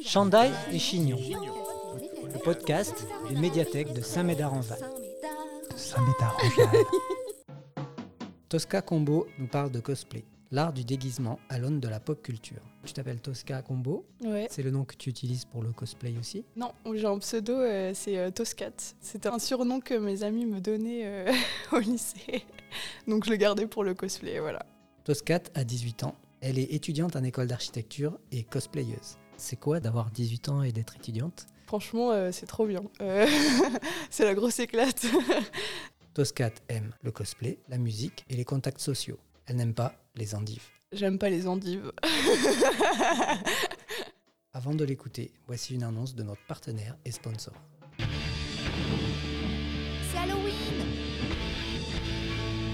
Chandail et Chignon, le podcast des médiathèques de Saint-Médard-en-Val. Saint-Médard-en-Val. Tosca Combo nous parle de cosplay, l'art du déguisement à l'aune de la pop culture. Tu t'appelles Tosca Combo, Ouais. c'est le nom que tu utilises pour le cosplay aussi. Non, j'ai un pseudo, euh, c'est euh, Toscat. C'était un surnom que mes amis me donnaient euh, au lycée. Donc je le gardais pour le cosplay, voilà. Toscat a 18 ans, elle est étudiante en école d'architecture et cosplayeuse. C'est quoi d'avoir 18 ans et d'être étudiante? Franchement, euh, c'est trop bien. Euh, c'est la grosse éclate. Toscat aime le cosplay, la musique et les contacts sociaux. Elle n'aime pas les endives. J'aime pas les endives. Avant de l'écouter, voici une annonce de notre partenaire et sponsor. C'est Halloween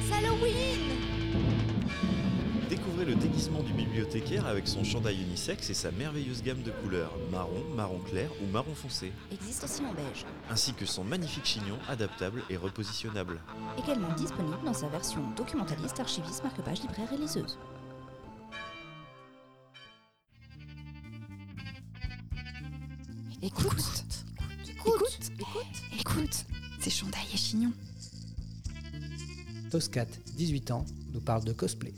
C'est Halloween déguisement du bibliothécaire avec son chandail unisexe et sa merveilleuse gamme de couleurs marron, marron clair ou marron foncé, Existe aussi en beige. ainsi que son magnifique chignon adaptable et repositionnable. Également disponible dans sa version documentaliste, archiviste, marque-page, libraire et liseuse. Écoute, écoute, écoute, écoute, c'est Chandail et Chignon. Toscat, 18 ans, nous parle de cosplay.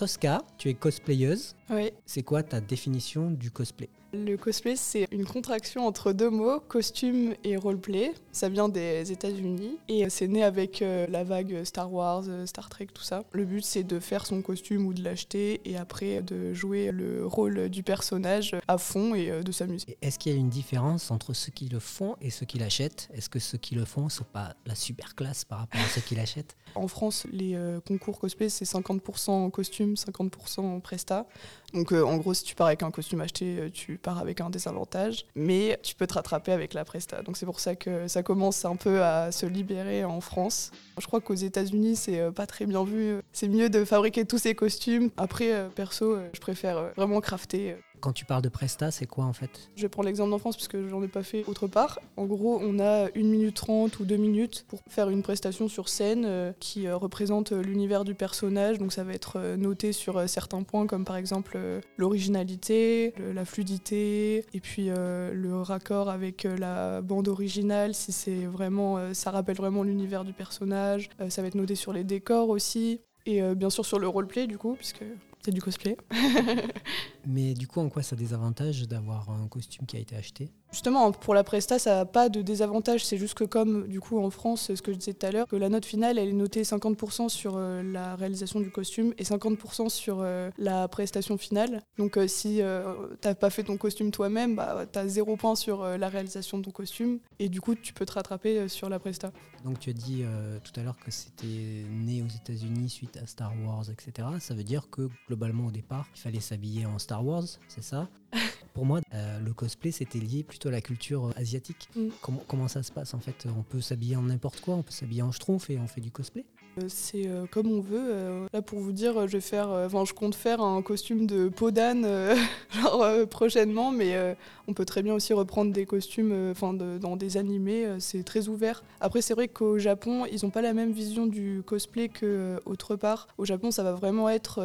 Tosca, tu es cosplayeuse. Ouais. C'est quoi ta définition du cosplay? Le cosplay, c'est une contraction entre deux mots, costume et roleplay. Ça vient des États-Unis et c'est né avec euh, la vague Star Wars, euh, Star Trek, tout ça. Le but, c'est de faire son costume ou de l'acheter et après de jouer le rôle du personnage à fond et euh, de s'amuser. Est-ce qu'il y a une différence entre ceux qui le font et ceux qui l'achètent? Est-ce que ceux qui le font sont pas la super classe par rapport à ceux qui l'achètent? En France, les concours cosplay, c'est 50% en costume, 50% en presta. Donc en gros, si tu pars avec un costume acheté, tu pars avec un désavantage. Mais tu peux te rattraper avec la presta. Donc c'est pour ça que ça commence un peu à se libérer en France. Je crois qu'aux États-Unis, c'est euh, pas très bien vu. C'est mieux de fabriquer tous ces costumes. Après, euh, perso, euh, je préfère vraiment crafter. Quand tu parles de Presta, c'est quoi en fait? Je vais prendre l'exemple d'en France parce que j'en ai pas fait autre part. En gros, on a 1 minute 30 ou 2 minutes pour faire une prestation sur scène euh, qui euh, représente euh, l'univers du personnage. Donc ça va être noté sur certains points comme par exemple l'originalité, la fluidité et puis le raccord avec la bande originale si c'est vraiment ça rappelle vraiment l'univers du personnage. Ça va être noté sur les décors aussi et bien sûr sur le roleplay du coup puisque c'est du cosplay. Mais du coup, en quoi ça désavantage d'avoir un costume qui a été acheté? Justement, pour la presta, ça n'a pas de désavantage. C'est juste que comme, du coup, en France, ce que je disais tout à l'heure, que la note finale, elle est notée 50% sur euh, la réalisation du costume et 50% sur euh, la prestation finale. Donc euh, si euh, t'as pas fait ton costume toi-même, bah, t'as zéro point sur la réalisation de ton costume et du coup, tu peux te rattraper sur la presta. Donc tu as dit tout à l'heure que c'était né aux États-Unis suite à Star Wars, etc. Ça veut dire que globalement au départ, il fallait s'habiller en Star Wars, c'est ça Pour moi, euh, le cosplay c'était lié plutôt à la culture euh, asiatique. Mm. Comment, comment ça se passe en fait? On peut s'habiller en n'importe quoi, on peut s'habiller en schtroumpf et on fait du cosplay? Euh, C'est euh, comme on veut. euh, là, pour vous dire, je vais faire, enfin, je compte faire un costume de peau d'âne, genre prochainement, mais on peut très bien aussi reprendre des costumes, euh, enfin, dans des animés. euh, c'est très ouvert. Après, c'est vrai qu'au Japon, ils n'ont pas la même vision du cosplay que euh, part. Au Japon, ça va vraiment être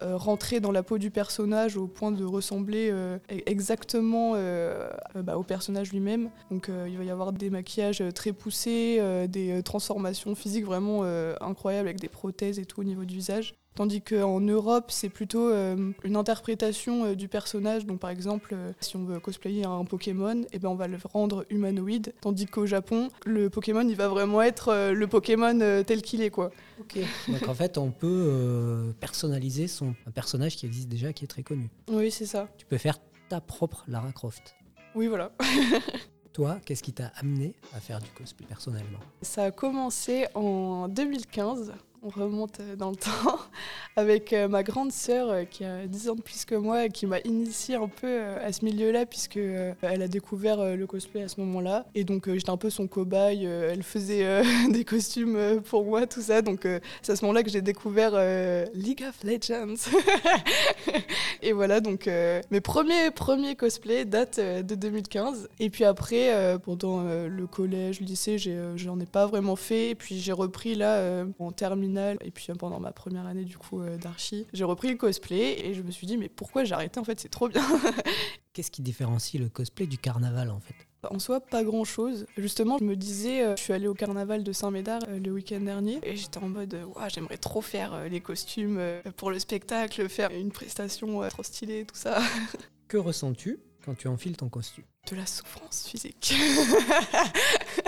rentrer dans la peau du personnage au point de ressembler e- exactement bah, au personnage lui-même. Donc, il va y avoir des maquillages très poussés, des transformations physiques vraiment incroyables avec des prothèses et tout au niveau du visage. Tandis qu'en Europe, c'est plutôt euh, une interprétation euh, du personnage. Donc, par exemple, euh, si on veut cosplayer un Pokémon, eh ben, on va le rendre humanoïde. Tandis qu'au Japon, le Pokémon, il va vraiment être le Pokémon tel qu'il est, quoi. Ok. Donc en fait, on peut personnaliser son, un personnage qui existe déjà, qui est très connu. Oui, c'est ça. Tu peux faire ta propre Lara Croft. Oui, voilà. Toi, qu'est-ce qui t'a amené à faire du cosplay personnellement? Ça a commencé en 2015. On remonte dans le temps avec euh, ma grande sœur euh, qui a 10 ans de plus que moi et qui m'a initié un peu euh, à ce milieu-là puisque elle a découvert le cosplay à ce moment-là et donc j'étais un peu son cobaye. Elle faisait des costumes pour moi, tout ça. Donc c'est à ce moment-là que j'ai découvert League of Legends. et voilà donc mes premiers premiers cosplays datent de 2015 et puis après pendant le collège, le lycée, j'en ai pas vraiment fait et puis j'ai repris là en terminale terminale et puis pendant ma première année du coup d'archi, j'ai repris le cosplay et je me suis dit mais pourquoi j'ai arrêté en fait c'est trop bien. Qu'est-ce qui différencie le cosplay du carnaval en fait? En soi, pas grand chose. Justement, je me disais, je suis allée au carnaval de Saint-Médard le week-end dernier et j'étais en mode, j'aimerais trop faire les costumes pour le spectacle, faire une prestation trop stylée, tout ça. Que ressens-tu quand tu enfiles ton costume? De la souffrance physique.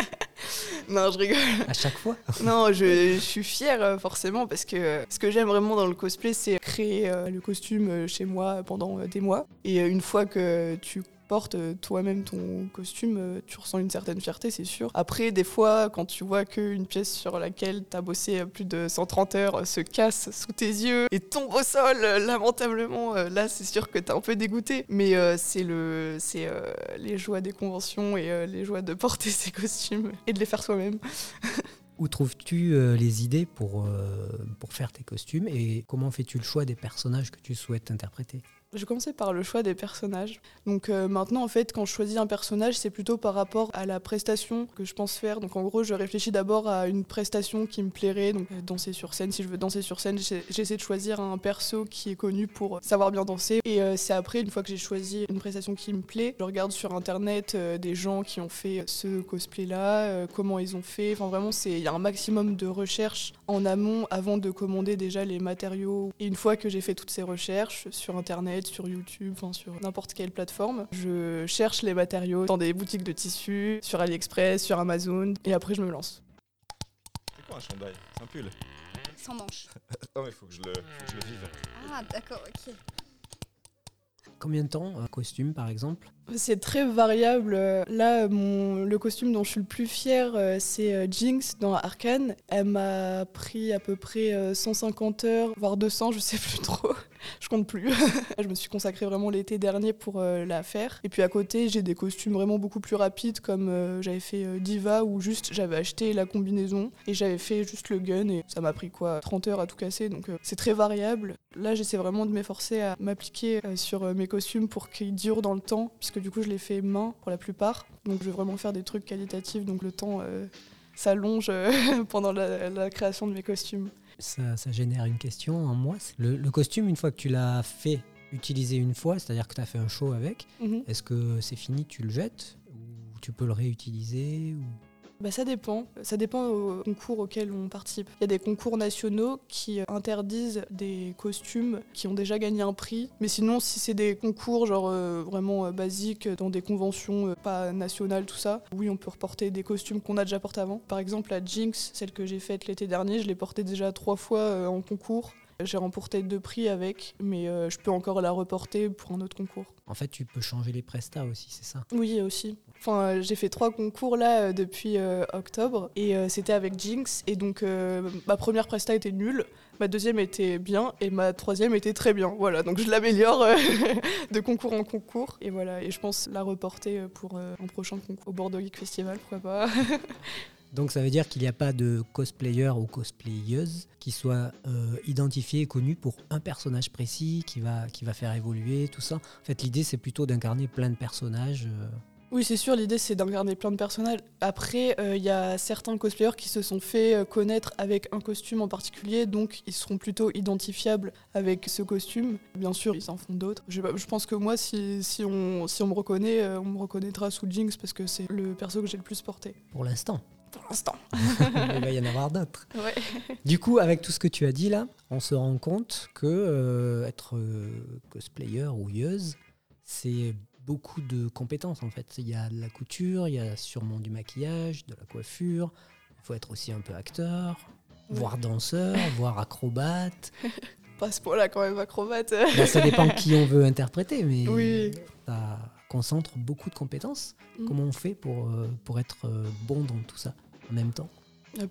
non, je rigole. À chaque fois Non, je, suis fière euh, forcément parce que ce que j'aime vraiment dans le cosplay, c'est créer euh, le costume euh, chez moi pendant des mois. Et une fois que tu portes euh, toi-même ton costume, euh, tu ressens une certaine fierté, c'est sûr. Après, des fois, quand tu vois qu'une pièce sur laquelle tu as bossé plus de 130 heures se casse sous tes yeux et tombe au sol euh, lamentablement, là, c'est sûr que tu es un peu dégoûté. Mais c'est le, c'est les joies des conventions et les joies de porter ces costumes et de les faire soi-même. Où trouves-tu les idées pour, pour faire tes costumes et comment fais-tu le choix des personnages que tu souhaites interpréter? Je commençais par le choix des personnages. Donc euh, maintenant, en fait, quand je choisis un personnage, c'est plutôt par rapport à la prestation que je pense faire. Donc en gros, je réfléchis d'abord à une prestation qui me plairait. Donc euh, danser sur scène, si je veux danser sur scène, j'essaie de choisir un perso qui est connu pour savoir bien danser. Et euh, c'est après, une fois que j'ai choisi une prestation qui me plaît, je regarde sur internet des gens qui ont fait ce cosplay-là, comment ils ont fait. Enfin vraiment, il y a un maximum de recherches en amont avant de commander déjà les matériaux. Et une fois que j'ai fait toutes ces recherches sur internet, sur YouTube, enfin sur n'importe quelle plateforme. Je cherche les matériaux dans des boutiques de tissus, sur AliExpress, sur Amazon, et après je me lance. C'est quoi un chandail? C'est un pull? Sans manche. non mais faut que je le, faut que je le vive. Ah d'accord, ok. Combien de temps un costume par exemple? C'est très variable. Là, mon, le costume dont je suis le plus fière, euh, c'est euh, Jinx dans Arkane. Elle m'a pris à peu près 150 euh, heures, voire 200, je sais plus trop je compte plus. je me suis consacrée vraiment l'été dernier pour la faire. Et puis à côté, j'ai des costumes vraiment beaucoup plus rapides, comme j'avais fait Diva, où juste j'avais acheté la combinaison et j'avais fait juste le gun, et ça m'a pris quoi 30 heures à tout casser, donc c'est très variable. Là, j'essaie vraiment de m'efforcer à m'appliquer sur mes costumes pour qu'ils durent dans le temps, puisque du coup, je les fais main pour la plupart. Donc je vais vraiment faire des trucs qualitatifs, donc le temps s'allonge pendant la création de mes costumes ça, génère une question en moi. Le, costume, une fois que tu l'as fait utiliser une fois, c'est-à-dire que tu as fait un show avec, mhm. est-ce que c'est fini, tu le jettes Ou tu peux le réutiliser ou bah, ça dépend. Ça dépend au concours auquel on participe. Il y a des concours nationaux qui interdisent des costumes qui ont déjà gagné un prix. Mais sinon, si c'est des concours genre euh, vraiment euh, basiques dans des conventions euh, pas nationales, tout ça, oui, on peut reporter des costumes qu'on a déjà portés avant. Par exemple, la Jinx, celle que j'ai faite l'été dernier, je l'ai portée déjà trois fois en concours. J'ai remporté deux prix avec, mais je peux encore la reporter pour un autre concours. En fait, tu peux changer les prestats aussi, c'est ça? Oui, aussi. Enfin, euh, j'ai fait trois concours là euh, depuis euh, octobre et c'était avec Jinx. Et donc, ma première presta était nulle, ma deuxième était bien et ma troisième était très bien. Voilà, donc je l'améliore de concours en concours. Et voilà, et je pense la reporter pour un prochain concours au Bordeaux Geek Festival, pourquoi pas. Donc ça veut dire qu'il n'y a pas de cosplayer ou cosplayeuse qui soit identifié et connu pour un personnage précis qui va, qui va faire évoluer tout ça. En fait, l'idée c'est plutôt d'incarner plein de personnages. Oui, c'est sûr, l'idée c'est d'incarner plein de personnages. Après, il euh, y a certains cosplayers qui se sont fait euh, connaître avec un costume en particulier, donc ils seront plutôt identifiables avec ce costume. Bien sûr, ils en font d'autres. Je, pense que moi, si, si, on, si on me reconnaît, euh, on me reconnaîtra sous Jinx parce que c'est le perso que j'ai le plus porté. Pour l'instant pour l'instant. Il va y en avoir d'autres. Du coup, avec tout ce que tu as dit là, on se rend compte que être cosplayer ou yeuse, c'est beaucoup de compétences en fait. Il y a de la couture, il y a sûrement du maquillage, de la coiffure. Il faut être aussi un peu acteur, voire danseur, voire acrobate. Pas ce point-là quand même, acrobate. Bah, ça dépend qui on veut interpréter, mais ça concentre beaucoup de compétences. Mm. Comment on fait pour, euh, pour être euh, bon dans tout ça en même temps?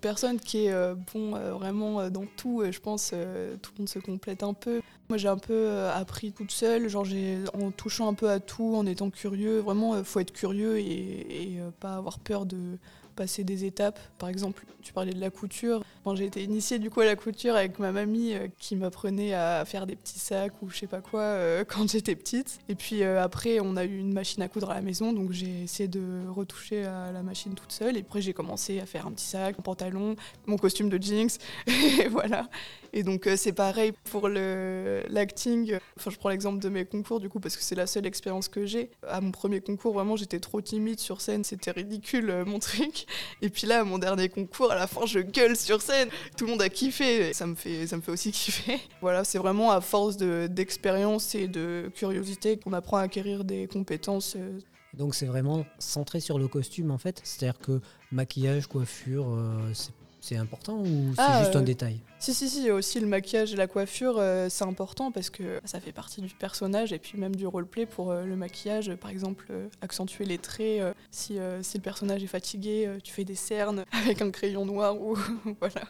Personne qui est euh, bon euh, vraiment dans tout, je pense tout le monde se complète un peu. Moi j'ai un peu appris toute seule, genre en touchant un peu à tout, en étant curieux. Vraiment, il faut être curieux et, et pas avoir peur de passer des étapes. Par exemple, tu parlais de la couture. J'ai été initiée du coup à la couture avec ma mamie euh, qui m'apprenait à faire des petits sacs ou je sais pas quoi euh, quand j'étais petite. Et puis euh, après, on a eu une machine à coudre à la maison, donc j'ai essayé de retoucher à la machine toute seule. Et après, j'ai commencé à faire un petit sac, un pantalon, mon costume de jeans, et voilà. Et donc c'est pareil pour l'acting. Enfin, je prends l'exemple de mes concours du coup parce que c'est la seule expérience que j'ai. À mon premier concours, vraiment, j'étais trop timide sur scène, c'était ridicule mon truc. Et puis là, mon dernier concours, à la fin, je gueule sur scène. Tout le monde a kiffé. Ça me fait, ça me fait aussi kiffer. Voilà, c'est vraiment à force de- d'expérience et de curiosité qu'on apprend à acquérir des compétences. euh, Donc c'est vraiment centré sur le costume en fait. C'est-à-dire que maquillage, coiffure, euh, c'est- c'est important ou c'est Ah, juste un euh, détail Si, si, si, aussi le maquillage et la coiffure, euh, c'est important parce que ça fait partie du personnage et puis même du roleplay pour euh, le maquillage. Par exemple, accentuer les traits. si, si le personnage est fatigué, tu fais des cernes avec un crayon noir ou voilà.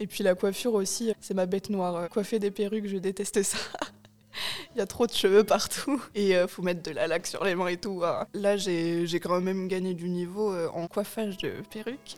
Et puis la coiffure aussi, c'est ma bête noire. Coiffer des perruques, je déteste ça. Il y a trop de cheveux partout et euh, faut mettre de la laque sur les mains et tout. hein. Là, j'ai j'ai quand même gagné du niveau euh, en coiffage de perruques.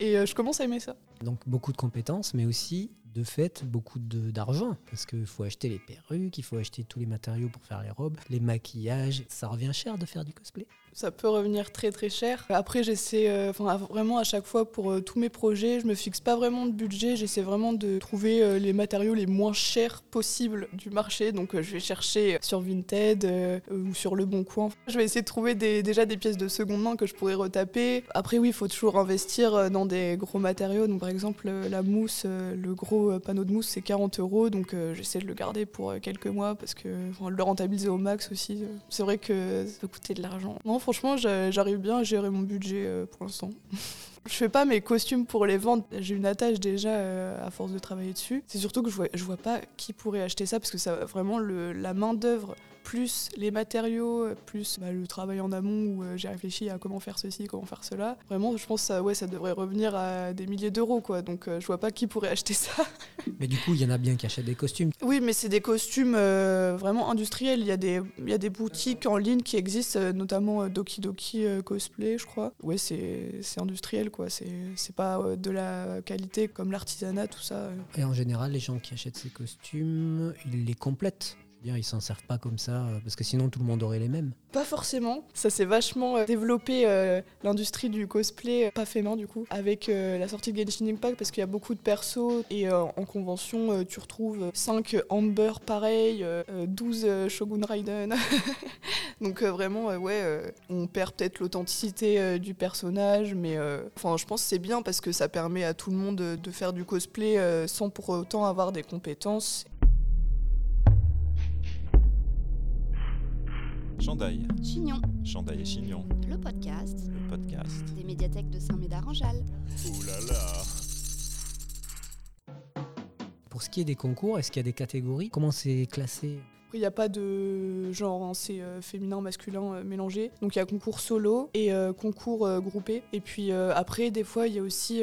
Et euh, je commence à aimer ça. Donc beaucoup de compétences, mais aussi de fait beaucoup d'argent. Parce qu'il faut acheter les perruques, il faut acheter tous les matériaux pour faire les robes, les maquillages. Ça revient cher de faire du cosplay. Ça peut revenir très très cher. Après, j'essaie, euh, vraiment à chaque fois pour euh, tous mes projets, je me fixe pas vraiment de budget. J'essaie vraiment de trouver euh, les matériaux les moins chers possibles du marché. Donc, euh, je vais chercher sur Vinted ou sur Le Bon Coin. Je vais essayer de trouver déjà des pièces de seconde main que je pourrais retaper. Après, oui, il faut toujours investir dans des gros matériaux. Donc, par exemple, la mousse, le gros euh, panneau de mousse, c'est 40 euros. Donc, euh, j'essaie de le garder pour euh, quelques mois parce que le rentabiliser au max aussi. C'est vrai que ça peut coûter de l'argent. Non, franchement, j'a- j'arrive bien à gérer mon budget pour l'instant. Je fais pas mes costumes pour les vendre. J'ai une attache déjà à force de travailler dessus. C'est surtout que je vois, je vois pas qui pourrait acheter ça parce que ça vraiment le, la main d'œuvre plus les matériaux plus bah, le travail en amont où euh, j'ai réfléchi à comment faire ceci, comment faire cela. Vraiment, je pense que ça, ouais, ça devrait revenir à des milliers d'euros quoi. Donc euh, je vois pas qui pourrait acheter ça. Mais du coup, il y en a bien qui achètent des costumes. Oui, mais c'est des costumes euh, vraiment industriels. Il y, a des, il y a des boutiques en ligne qui existent, euh, notamment Doki Doki Cosplay, je crois. Ouais, c'est industriel, quoi. C'est pas de la qualité comme l'artisanat, tout ça. Et en général, les gens qui achètent ces costumes, ils les complètent. Dire, ils s'en servent pas comme ça, euh, parce que sinon tout le monde aurait les mêmes. Pas forcément. Ça s'est vachement euh, développé euh, l'industrie du cosplay, pas fait main du coup, avec la sortie de Genshin Impact parce qu'il y a beaucoup de persos et en convention tu retrouves 5 Amber pareil, euh, euh, 12 euh, Shogun Raiden. Donc vraiment, ouais, on perd peut-être l'authenticité du personnage, mais enfin je pense que c'est bien parce que ça permet à tout le monde de, faire du cosplay sans pour autant avoir des compétences. Chandail, Chignon, Chandail et Chignon, le podcast. Le podcast. des médiathèques de Saint-Médard-en-Jalles. Ouh là là. Pour ce qui est des concours, est-ce qu'il y a des catégories? Comment c'est classé? Il n'y a pas de genre, hein, c'est euh, féminin, masculin euh, mélangé. Donc il y a concours solo et euh, concours groupé. Et puis après, des fois, il y a aussi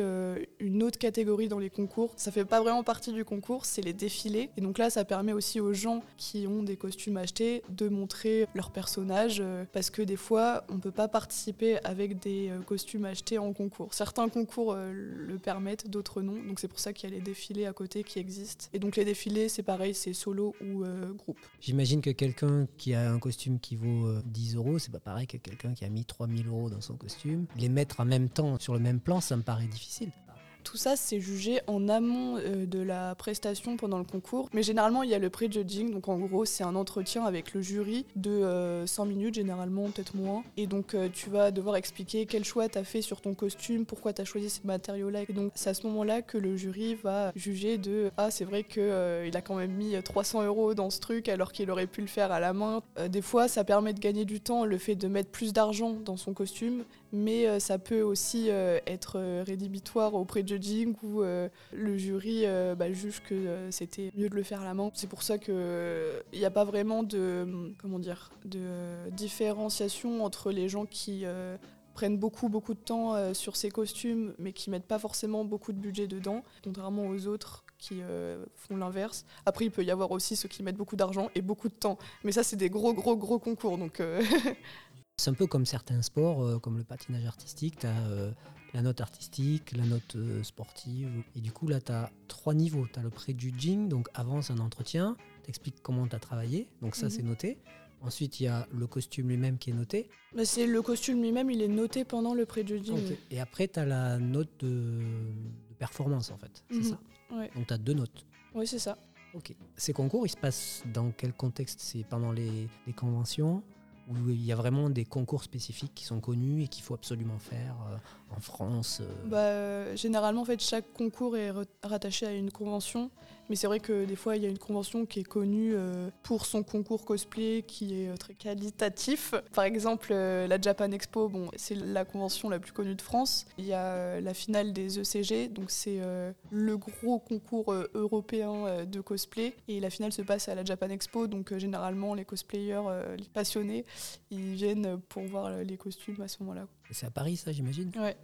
une autre catégorie dans les concours. Ça fait pas vraiment partie du concours, c'est les défilés. Et donc là, ça permet aussi aux gens qui ont des costumes achetés de montrer leur personnage. parce que des fois, on peut pas participer avec des costumes achetés en concours. Certains concours le permettent, d'autres non. Donc c'est pour ça qu'il y a les défilés à côté qui existent. Et donc les défilés, c'est pareil, c'est solo ou groupe. J'imagine que quelqu'un qui a un costume qui vaut euh, 10 euros, c'est pas pareil que quelqu'un qui a mis 3000 euros dans son costume. Les mettre en même temps sur le même plan, ça me paraît difficile. Tout ça, c'est jugé en amont euh, de la prestation pendant le concours. Mais généralement, il y a le pré-judging. Donc, en gros, c'est un entretien avec le jury de euh, 100 minutes, généralement, peut-être moins. Et donc, euh, tu vas devoir expliquer quel choix tu fait sur ton costume, pourquoi tu as choisi ces matériaux-là. Et donc, c'est à ce moment-là que le jury va juger de Ah, c'est vrai qu'il a quand même mis 300 euros dans ce truc alors qu'il aurait pu le faire à la main. Euh, des fois, ça permet de gagner du temps, le fait de mettre plus d'argent dans son costume mais euh, ça peut aussi euh, être euh, rédhibitoire au pré-judging où euh, le jury bah, juge que c'était mieux de le faire à la main. C'est pour ça qu'il n'y a pas vraiment de, hum, comment dire, de différenciation entre les gens qui prennent beaucoup beaucoup de temps sur ces costumes mais qui mettent pas forcément beaucoup de budget dedans, contrairement aux autres qui font l'inverse. Après, il peut y avoir aussi ceux qui mettent beaucoup d'argent et beaucoup de temps. Mais ça, c'est des gros, gros, gros concours. Donc, C'est un peu comme certains sports, euh, comme le patinage artistique, tu as la note artistique, la note euh, sportive. Et du coup, là, tu as trois niveaux. Tu as le pré-judging, donc avant, c'est un entretien, tu expliques comment tu as travaillé, donc ça, Mhm. c'est noté. Ensuite, il y a le costume lui-même qui est noté. Bah, c'est le costume lui-même, il est noté pendant le pré-judging. Et après, tu as la note de, performance, en fait. C'est Mhm. ça Ouais. Donc, tu as deux notes. Oui, c'est ça. Ok. Ces concours, ils se passent dans quel contexte? C'est pendant les, les conventions? Où il y a vraiment des concours spécifiques qui sont connus et qu'il faut absolument faire euh, en France euh, Bah, euh, généralement, en fait, chaque concours est rattaché à une convention. Mais c'est vrai que des fois, il y a une convention qui est connue euh, pour son concours cosplay qui est euh, très qualitatif. Par exemple, euh, la Japan Expo, bon, c'est la convention la plus connue de France. Il y a la finale des ECG, donc c'est le gros concours européen de cosplay. Et la finale se passe à la Japan Expo, donc généralement, les cosplayers, les passionnés, ils viennent pour voir les costumes à ce moment-là. C'est à Paris, ça, j'imagine? Ouais.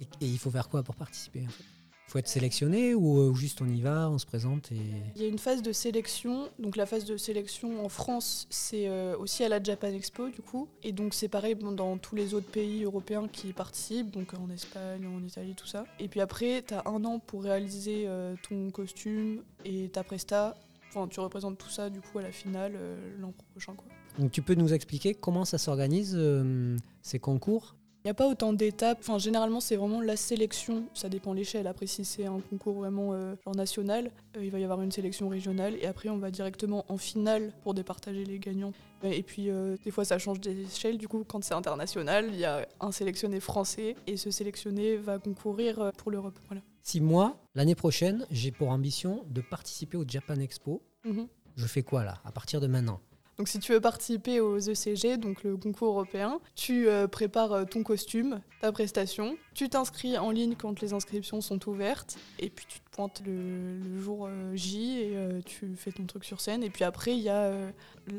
et, et il faut faire quoi pour participer en fait? Il faut être sélectionné ou euh, juste on y va, on se présente et. Il y a une phase de sélection. Donc la phase de sélection en France, c'est euh, aussi à la Japan Expo du coup. Et donc c'est pareil dans tous les autres pays européens qui y participent, donc en Espagne, en Italie, tout ça. Et puis après, tu as un an pour réaliser euh, ton costume et ta presta. Enfin, tu représentes tout ça du coup à la finale euh, l'an prochain. quoi. Donc tu peux nous expliquer comment ça s'organise euh, ces concours Il n'y a pas autant d'étapes. Enfin, généralement, c'est vraiment la sélection. Ça dépend de l'échelle. Après, si c'est un concours vraiment euh, genre national, euh, il va y avoir une sélection régionale. Et après, on va directement en finale pour départager les gagnants. Et puis, euh, des fois, ça change d'échelle. Du coup, quand c'est international, il y a un sélectionné français. Et ce sélectionné va concourir pour l'Europe. Voilà. Si moi, l'année prochaine, j'ai pour ambition de participer au Japan Expo, Mhm. je fais quoi là, à partir de maintenant? Donc si tu veux participer aux ECG, donc le concours européen, tu euh, prépares euh, ton costume, ta prestation, tu t'inscris en ligne quand les inscriptions sont ouvertes, et puis tu te pointes le, le jour euh, J et euh, tu fais ton truc sur scène. Et puis après, il y a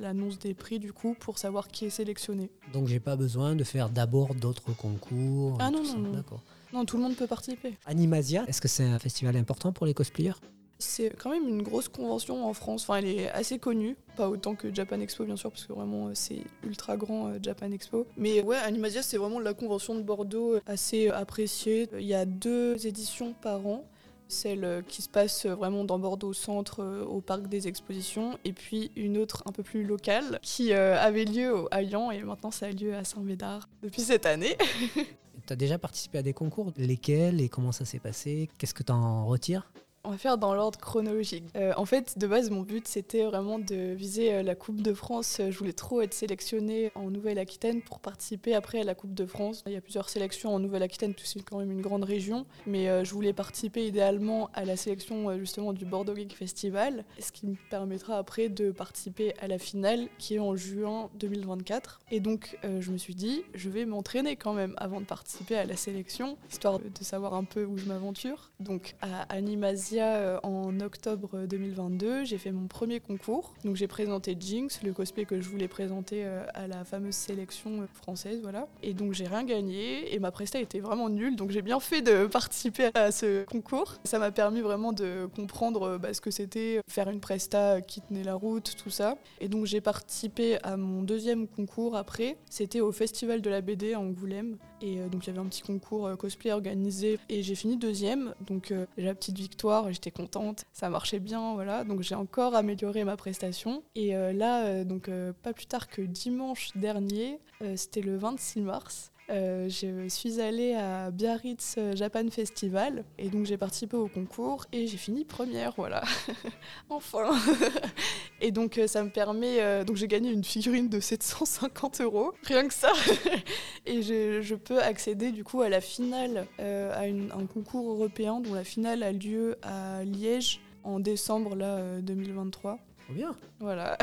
l'annonce des prix du coup pour savoir qui est sélectionné. Donc j'ai pas besoin de faire d'abord d'autres concours. Ah non, non, non. D'accord. Non, tout le monde peut participer. Animasia, est-ce que c'est un festival important pour les cosplayers? C'est quand même une grosse convention en France. Enfin, elle est assez connue, pas autant que Japan Expo bien sûr, parce que vraiment euh, c'est ultra grand euh, Japan Expo. Mais ouais, Animasia c'est vraiment la convention de Bordeaux euh, assez appréciée. Il y a deux éditions par an. Celle qui se passe vraiment dans Bordeaux Centre, au parc des expositions, et puis une autre un peu plus locale qui avait lieu au Hayan et maintenant ça a lieu à Saint-Médard depuis cette année. Tu as déjà participé à des concours? Lesquels et comment ça s'est passé? Qu'est-ce que tu en retires? On va faire dans l'ordre chronologique. Euh, en fait, de base, mon but, c'était vraiment de viser euh, la Coupe de France. Euh, Je voulais trop être sélectionnée en Nouvelle-Aquitaine pour participer après à la Coupe de France. Il y a plusieurs sélections en Nouvelle-Aquitaine, parce que c'est quand même une grande région. Mais je voulais participer idéalement à la sélection justement du Bordeaux Geek Festival, ce qui me permettra après de participer à la finale qui est en juin 2024. Et donc, je me suis dit, je vais m'entraîner quand même avant de participer à la sélection, histoire de savoir un peu où je m'aventure. Donc, à Animasia, euh, en octobre 2022, j'ai fait mon premier concours. Donc, j'ai présenté Jinx, le cosplay que je voulais présenter euh, à la fameuse sélection euh, française, voilà. Et donc, j'ai rien gagné et ma presta était vraiment nulle. Donc, j'ai bien fait de participer à ce concours. Ça m'a permis vraiment de comprendre bah, ce que c'était faire une presta qui tenait la route, tout ça. Et donc, j'ai participé à mon deuxième concours après. C'était au Festival de la BD à Angoulême. Et euh, donc, il y avait un petit concours euh, cosplay organisé. Et j'ai fini deuxième. Donc, euh, la petite victoire. J'étais contente. Ça marchait bien, voilà. Donc, j'ai encore amélioré ma prestation. Et là, donc, pas plus tard que dimanche dernier, c'était le 26 mars. Euh, je suis allée à Biarritz Japan Festival et donc j'ai participé au concours et j'ai fini première, voilà. enfin Et donc euh, ça me permet, euh, donc j'ai gagné une figurine de 750 euros, rien que ça Et je, je peux accéder du coup à la finale, euh, à une- un concours européen dont la finale a lieu à Liège en décembre là, euh, 2023. Trop bien. Voilà.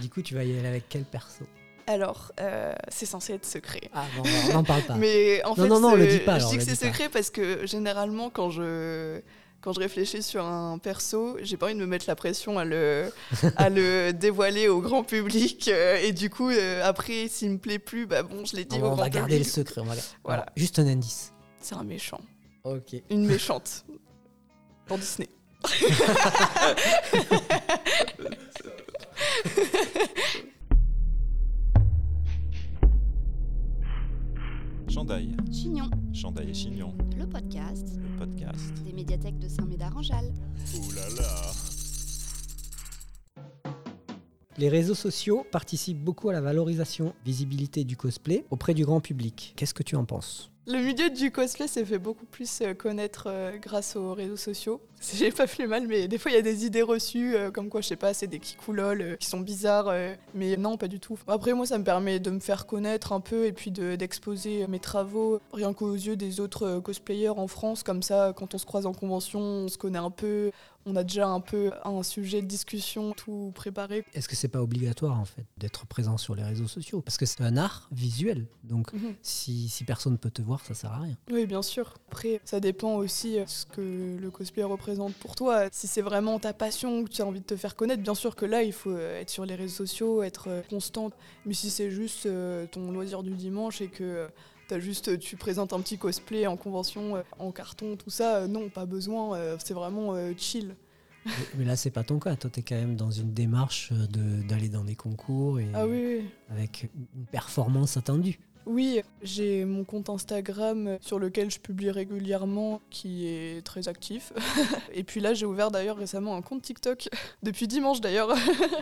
du coup, tu vas y aller avec quel perso? Alors, euh, c'est censé être secret. Ah, bon, on n'en parle pas. Mais en Non, fait, non, non, le pas, je dis que c'est secret parce que généralement, quand je quand je réfléchis sur un perso, j'ai pas envie de me mettre la pression à le à le dévoiler au grand public. euh, et du coup, euh, après, s'il me plaît plus, bah bon, je l'ai dit on au grand va garder le public. secret. On va... Voilà. Alors, juste un indice. C'est un méchant, Ok. une méchante dans Disney. Chandail et Chignon, Le podcast le podcast. des médiathèques de Saint-Médard-en-Jalles. Ouh là là Les réseaux sociaux participent beaucoup à la valorisation, visibilité du cosplay auprès du grand public. Qu'est-ce que tu en penses? Le milieu du cosplay s'est fait beaucoup plus euh, connaître euh, grâce aux réseaux sociaux. J'ai pas fait mal, mais des fois il y a des idées reçues, euh, comme quoi, je sais pas, c'est des kikoulol euh, qui sont bizarres, euh, mais non, pas du tout. Après, moi, ça me permet de me faire connaître un peu et puis de- d'exposer mes travaux rien qu'aux yeux des autres euh, cosplayers en France. Comme ça, quand on se croise en convention, on se connaît un peu, on a déjà un peu un sujet de discussion tout préparé. Est-ce que c'est pas obligatoire en fait d'être présent sur les réseaux sociaux? Parce que c'est un art visuel, donc Mhm. si, si personne ne peut te voir, ça sert à rien. Oui, bien sûr. Après, ça dépend aussi de ce que le cosplay représente pour toi. Si c'est vraiment ta passion, que tu as envie de te faire connaître, bien sûr que là, il faut euh, être sur les réseaux sociaux, être euh, constante. Mais si c'est juste euh, ton loisir du dimanche et que t'as juste, tu présentes un petit cosplay en convention, en carton, tout ça, non, pas besoin. c'est vraiment chill. Mais, là, c'est pas ton cas. Toi, tu es quand même dans une démarche de- d'aller dans des concours et Ah oui. avec une performance attendue. Oui, j'ai mon compte Instagram sur lequel je publie régulièrement, qui est très actif. Et puis là, j'ai ouvert d'ailleurs récemment un compte TikTok, depuis dimanche d'ailleurs.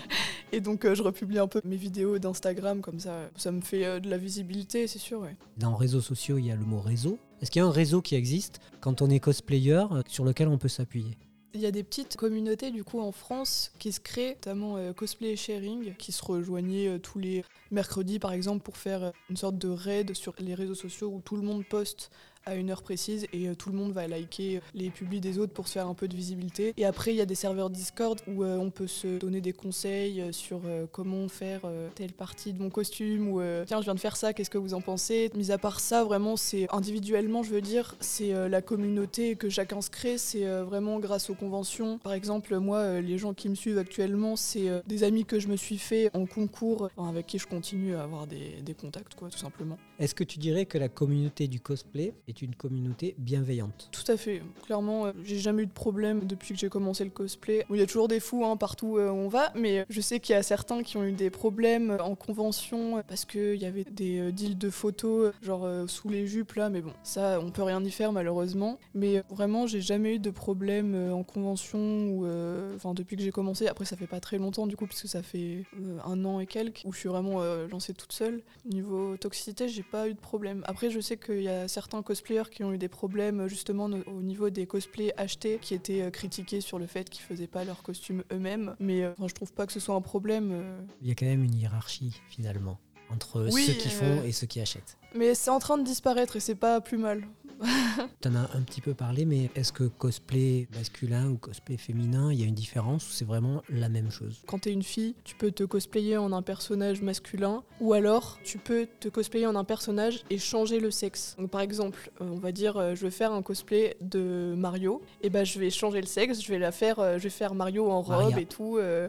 Et donc, euh, je republie un peu mes vidéos d'Instagram, comme ça, ça me fait euh, de la visibilité, c'est sûr. ouais. Dans réseaux sociaux, il y a le mot réseau. Est-ce qu'il y a un réseau qui existe quand on est cosplayer euh, sur lequel on peut s'appuyer? Il y a des petites communautés du coup en France qui se créent, notamment euh, Cosplay Sharing, qui se rejoignaient euh, tous les mercredis par exemple pour faire euh, une sorte de raid sur les réseaux sociaux où tout le monde poste à une heure précise et euh, tout le monde va liker les publis des autres pour se faire un peu de visibilité. Et après, il y a des serveurs Discord où euh, on peut se donner des conseils euh, sur euh, comment faire euh, telle partie de mon costume ou euh, tiens, je viens de faire ça, qu'est-ce que vous en pensez? Mis à part ça, vraiment, c'est individuellement, je veux dire, c'est euh, la communauté que chacun se crée, c'est euh, vraiment grâce aux conventions. Par exemple, moi, euh, les gens qui me suivent actuellement, c'est euh, des amis que je me suis fait en concours, avec qui je continue à avoir des, des contacts, quoi, tout simplement. Est-ce que tu dirais que la communauté du cosplay est une communauté bienveillante Tout à fait. Clairement, euh, j'ai jamais eu de problème depuis que j'ai commencé le cosplay. Il y a toujours des fous hein, partout euh, où on va, mais je sais qu'il y a certains qui ont eu des problèmes euh, en convention parce qu'il y avait des deals de photos, genre sous les jupes là, mais bon, ça, on peut rien y faire malheureusement. Mais vraiment, j'ai jamais eu de problème en convention ou, enfin, depuis que j'ai commencé. Après, ça fait pas très longtemps du coup, puisque ça fait un an et quelques où je suis vraiment lancée toute seule. Niveau toxicité, j'ai pas eu de problème. Après, je sais qu'il y a certains cosplayers qui ont eu des problèmes justement au niveau des cosplays achetés, qui étaient euh, critiqués sur le fait qu'ils faisaient pas leurs costumes eux-mêmes. Mais euh, enfin, je trouve pas que ce soit un problème. euh. Il y a quand même une hiérarchie finalement entre Oui, ceux qui font euh, et ceux qui achètent. Mais c'est en train de disparaître et c'est pas plus mal. Tu en as un petit peu parlé, mais est-ce que cosplay masculin ou cosplay féminin, il y a une différence ou c'est vraiment la même chose? Quand t'es une fille, tu peux te cosplayer en un personnage masculin, ou alors tu peux te cosplayer en un personnage et changer le sexe. Donc par exemple, euh, on va dire, euh, je vais faire un cosplay de Mario, et ben je vais changer le sexe, je vais la faire, euh, je vais faire Mario en robe Maria. et tout. euh,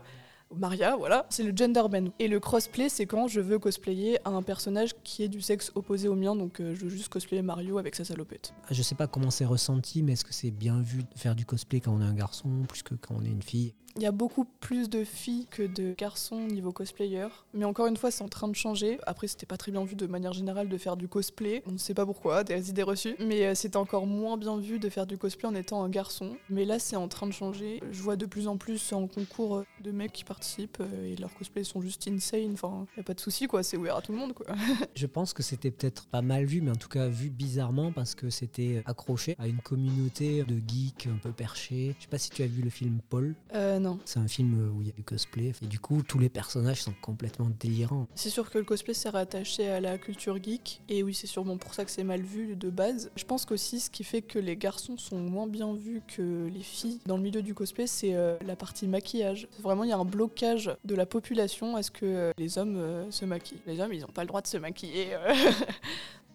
Maria, voilà, c'est le gender bend. Et le crossplay, c'est quand je veux cosplayer un personnage qui est du sexe opposé au mien, donc euh, je veux juste cosplayer Mario avec sa salopette. Je sais pas comment c'est ressenti, mais est-ce que c'est bien vu de faire du cosplay quand on est un garçon plus que quand on est une fille? Il y a beaucoup plus de filles que de garçons niveau cosplayer. Mais encore une fois, c'est en train de changer. Après, c'était pas très bien vu de manière générale de faire du cosplay. On ne sait pas pourquoi, des idées reçues. Mais euh, c'était encore moins bien vu de faire du cosplay en étant un garçon. Mais là, c'est en train de changer. Je vois de plus en plus en concours euh, de mecs qui participent euh, et leurs cosplays sont juste insane. Enfin, y a pas de souci, quoi. C'est ouvert à tout le monde, quoi. Je pense que c'était peut-être pas mal vu, mais en tout cas vu bizarrement parce que c'était accroché à une communauté de geeks un peu perchés. Je sais pas si tu as vu le film Paul. Euh, non. C'est un film où il y a du cosplay et du coup tous les personnages sont complètement délirants. C'est sûr que le cosplay s'est rattaché à la culture geek, et oui, c'est sûrement pour ça que c'est mal vu de base. Je pense qu'aussi, ce qui fait que les garçons sont moins bien vus que les filles dans le milieu du cosplay, c'est euh, la partie maquillage. Vraiment, il y a un blocage de la population à ce que euh, les hommes euh, se maquillent. Les hommes, ils n'ont pas le droit de se maquiller. euh.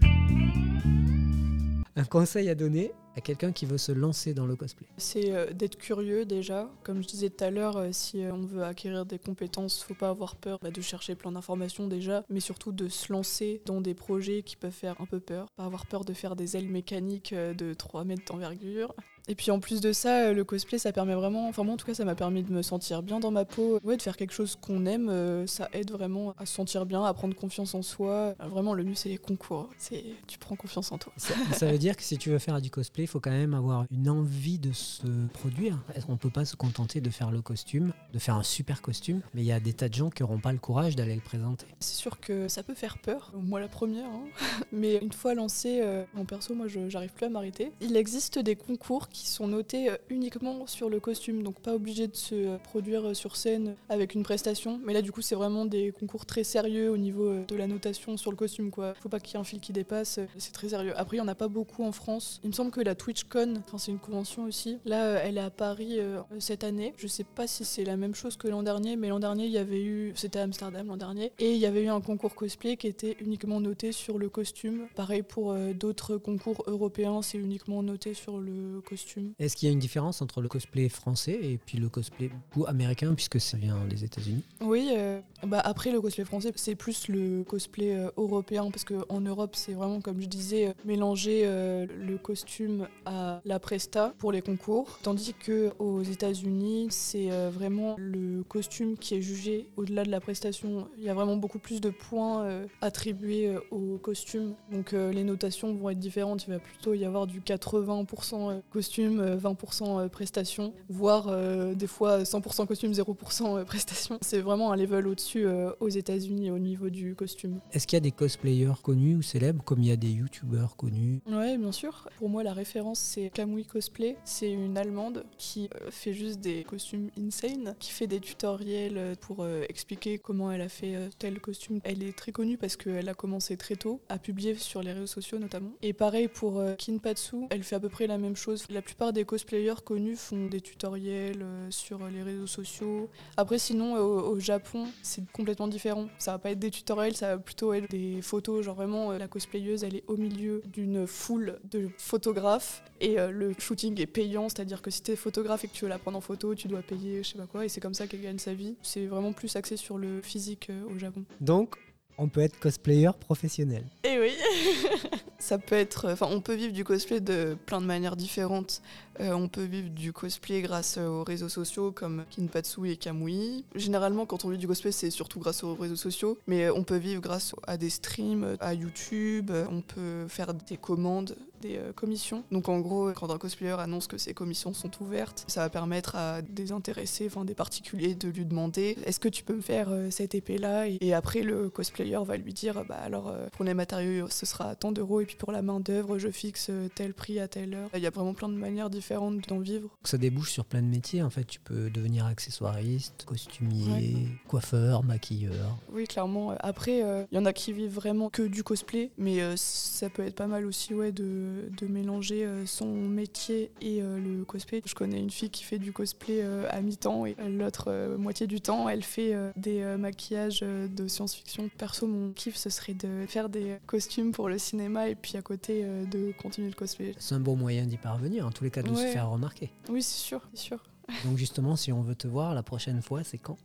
Un conseil à donner à quelqu'un qui veut se lancer dans le cosplay. C'est d'être curieux déjà. Comme je disais tout à l'heure, si on veut acquérir des compétences, faut pas avoir peur bah, de chercher plein d'informations déjà, mais surtout de se lancer dans des projets qui peuvent faire un peu peur. Pas avoir peur de faire des ailes mécaniques de 3 mètres d'envergure. Et puis en plus de ça, euh, le cosplay, ça permet vraiment, enfin moi en tout cas, ça m'a permis de me sentir bien dans ma peau. Ouais, de faire quelque chose qu'on aime, euh, ça aide vraiment à se sentir bien, à prendre confiance en soi. Euh, Vraiment, le mieux, c'est les concours. C'est, tu prends confiance en toi. Ça, ça veut dire que si tu veux faire du cosplay, il faut quand même avoir une envie de se produire. On peut pas se contenter de faire le costume, de faire un super costume, mais il y a des tas de gens qui n'auront pas le courage d'aller le présenter. C'est sûr que ça peut faire peur, moi la première, hein. mais une fois lancé, en perso, moi je j'arrive plus à m'arrêter. Il existe des concours qui sont notés euh, uniquement sur le costume, donc pas obligé de se euh, produire euh, sur scène avec une prestation. Mais là, du coup, c'est vraiment des concours très sérieux au niveau de la notation sur le costume, quoi. Faut pas qu'il y ait un fil qui dépasse, c'est très sérieux. Après, il y en a pas beaucoup en France. Il me semble que la TwitchCon, enfin c'est une convention aussi. Là, elle est à Paris cette année. Je sais pas si c'est la même chose que l'an dernier, mais l'an dernier, il y avait eu, c'était à Amsterdam l'an dernier, et il y avait eu un concours cosplay qui était uniquement noté sur le costume. Pareil pour d'autres concours européens, c'est uniquement noté sur le costume. Est-ce qu'il y a une différence entre le cosplay français et puis le cosplay américain, puisque ça vient des États-Unis? Oui, euh, bah après le cosplay français, c'est plus le cosplay euh, européen parce qu'en Europe, c'est vraiment comme je disais, euh, mélanger euh, le costume à la presta pour les concours, tandis que aux États-Unis, c'est vraiment le costume qui est jugé au-delà de la prestation. Il y a vraiment beaucoup plus de points attribués au costume, donc les notations vont être différentes. Il va plutôt y avoir du 80% costume, euh, 20% euh, prestation, voire euh, des fois 100% costume, 0% prestation. C'est vraiment un level au-dessus euh, aux États-Unis au niveau du costume. Est-ce qu'il y a des cosplayers connus ou célèbres, comme il y a des youtubeurs connus? Ouais, bien sûr. Pour moi, la référence, c'est Kamui Cosplay. C'est une Allemande qui euh, fait juste des costumes insane, qui fait des tutoriels euh, pour euh, expliquer comment elle a fait euh, tel costume. Elle est très connue parce qu'elle a commencé très tôt à publier sur les réseaux sociaux notamment. Et pareil pour euh, Kinpatsu, elle fait à peu près la même chose. La plupart des cosplayers connus font des tutoriels euh, sur les réseaux sociaux. Après, sinon, euh, au, Japon, c'est complètement différent. Ça va pas être des tutoriels, ça va plutôt être des photos. Genre vraiment, euh, la cosplayeuse, elle est au milieu d'une foule de photographes et le shooting est payant, c'est-à-dire que si t'es photographe et que tu veux la prendre en photo, tu dois payer je sais pas quoi, et c'est comme ça qu'elle gagne sa vie. C'est vraiment plus axé sur le physique au Japon. Donc, on peut être cosplayer professionnel. Et oui Ça peut être. Enfin, on peut vivre du cosplay de plein de manières différentes. Euh, on peut vivre du cosplay grâce euh, aux réseaux sociaux comme Kinpatsu et Kamui. Généralement, quand on vit du cosplay, c'est surtout grâce aux réseaux sociaux. Mais euh, on peut vivre grâce à des streams, à YouTube. euh, On peut faire des commandes, des euh, commissions. Donc, en gros, quand un cosplayer annonce que ses commissions sont ouvertes, ça va permettre à des intéressés, enfin des particuliers, de lui demander est-ce que tu peux me faire euh, cette épée-là? Et après, le cosplayer va lui dire bah alors euh, pour les matériaux, ce sera tant d'euros et puis pour la main d'œuvre, je fixe euh, tel prix à telle heure. Il y a vraiment plein de manières différentes d'en vivre. Ça débouche sur plein de métiers. En fait, tu peux devenir accessoiriste, costumier, coiffeur, maquilleur. Oui, clairement. Après, euh, il y en a qui vivent vraiment que du cosplay, mais euh, ça peut être pas mal aussi ouais, de, de mélanger euh, son métier et euh, le cosplay. Je connais une fille qui fait du cosplay euh, à mi-temps et l'autre euh, moitié du temps, elle fait euh, des euh, maquillages euh, de science-fiction. Perso, mon kiff, ce serait de faire des costumes pour le cinéma et puis à côté euh, de continuer le cosplay. C'est un bon moyen d'y parvenir, en tous les cas, de se faire remarquer. Oui, c'est sûr, c'est sûr. Donc justement, si on veut te voir la prochaine fois, c'est quand?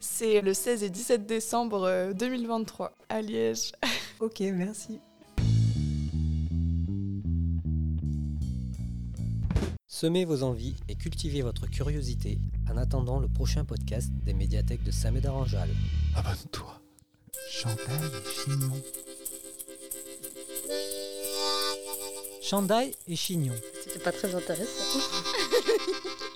C'est le 16 et 17 décembre euh, 2023 à Liège. Ok, merci. Semez vos envies et cultivez votre curiosité en attendant le prochain podcast des médiathèques de Samed Aranjal. Abonne-toi. Chantal et Chignon. Chandail et Chignon. C'était pas très intéressant.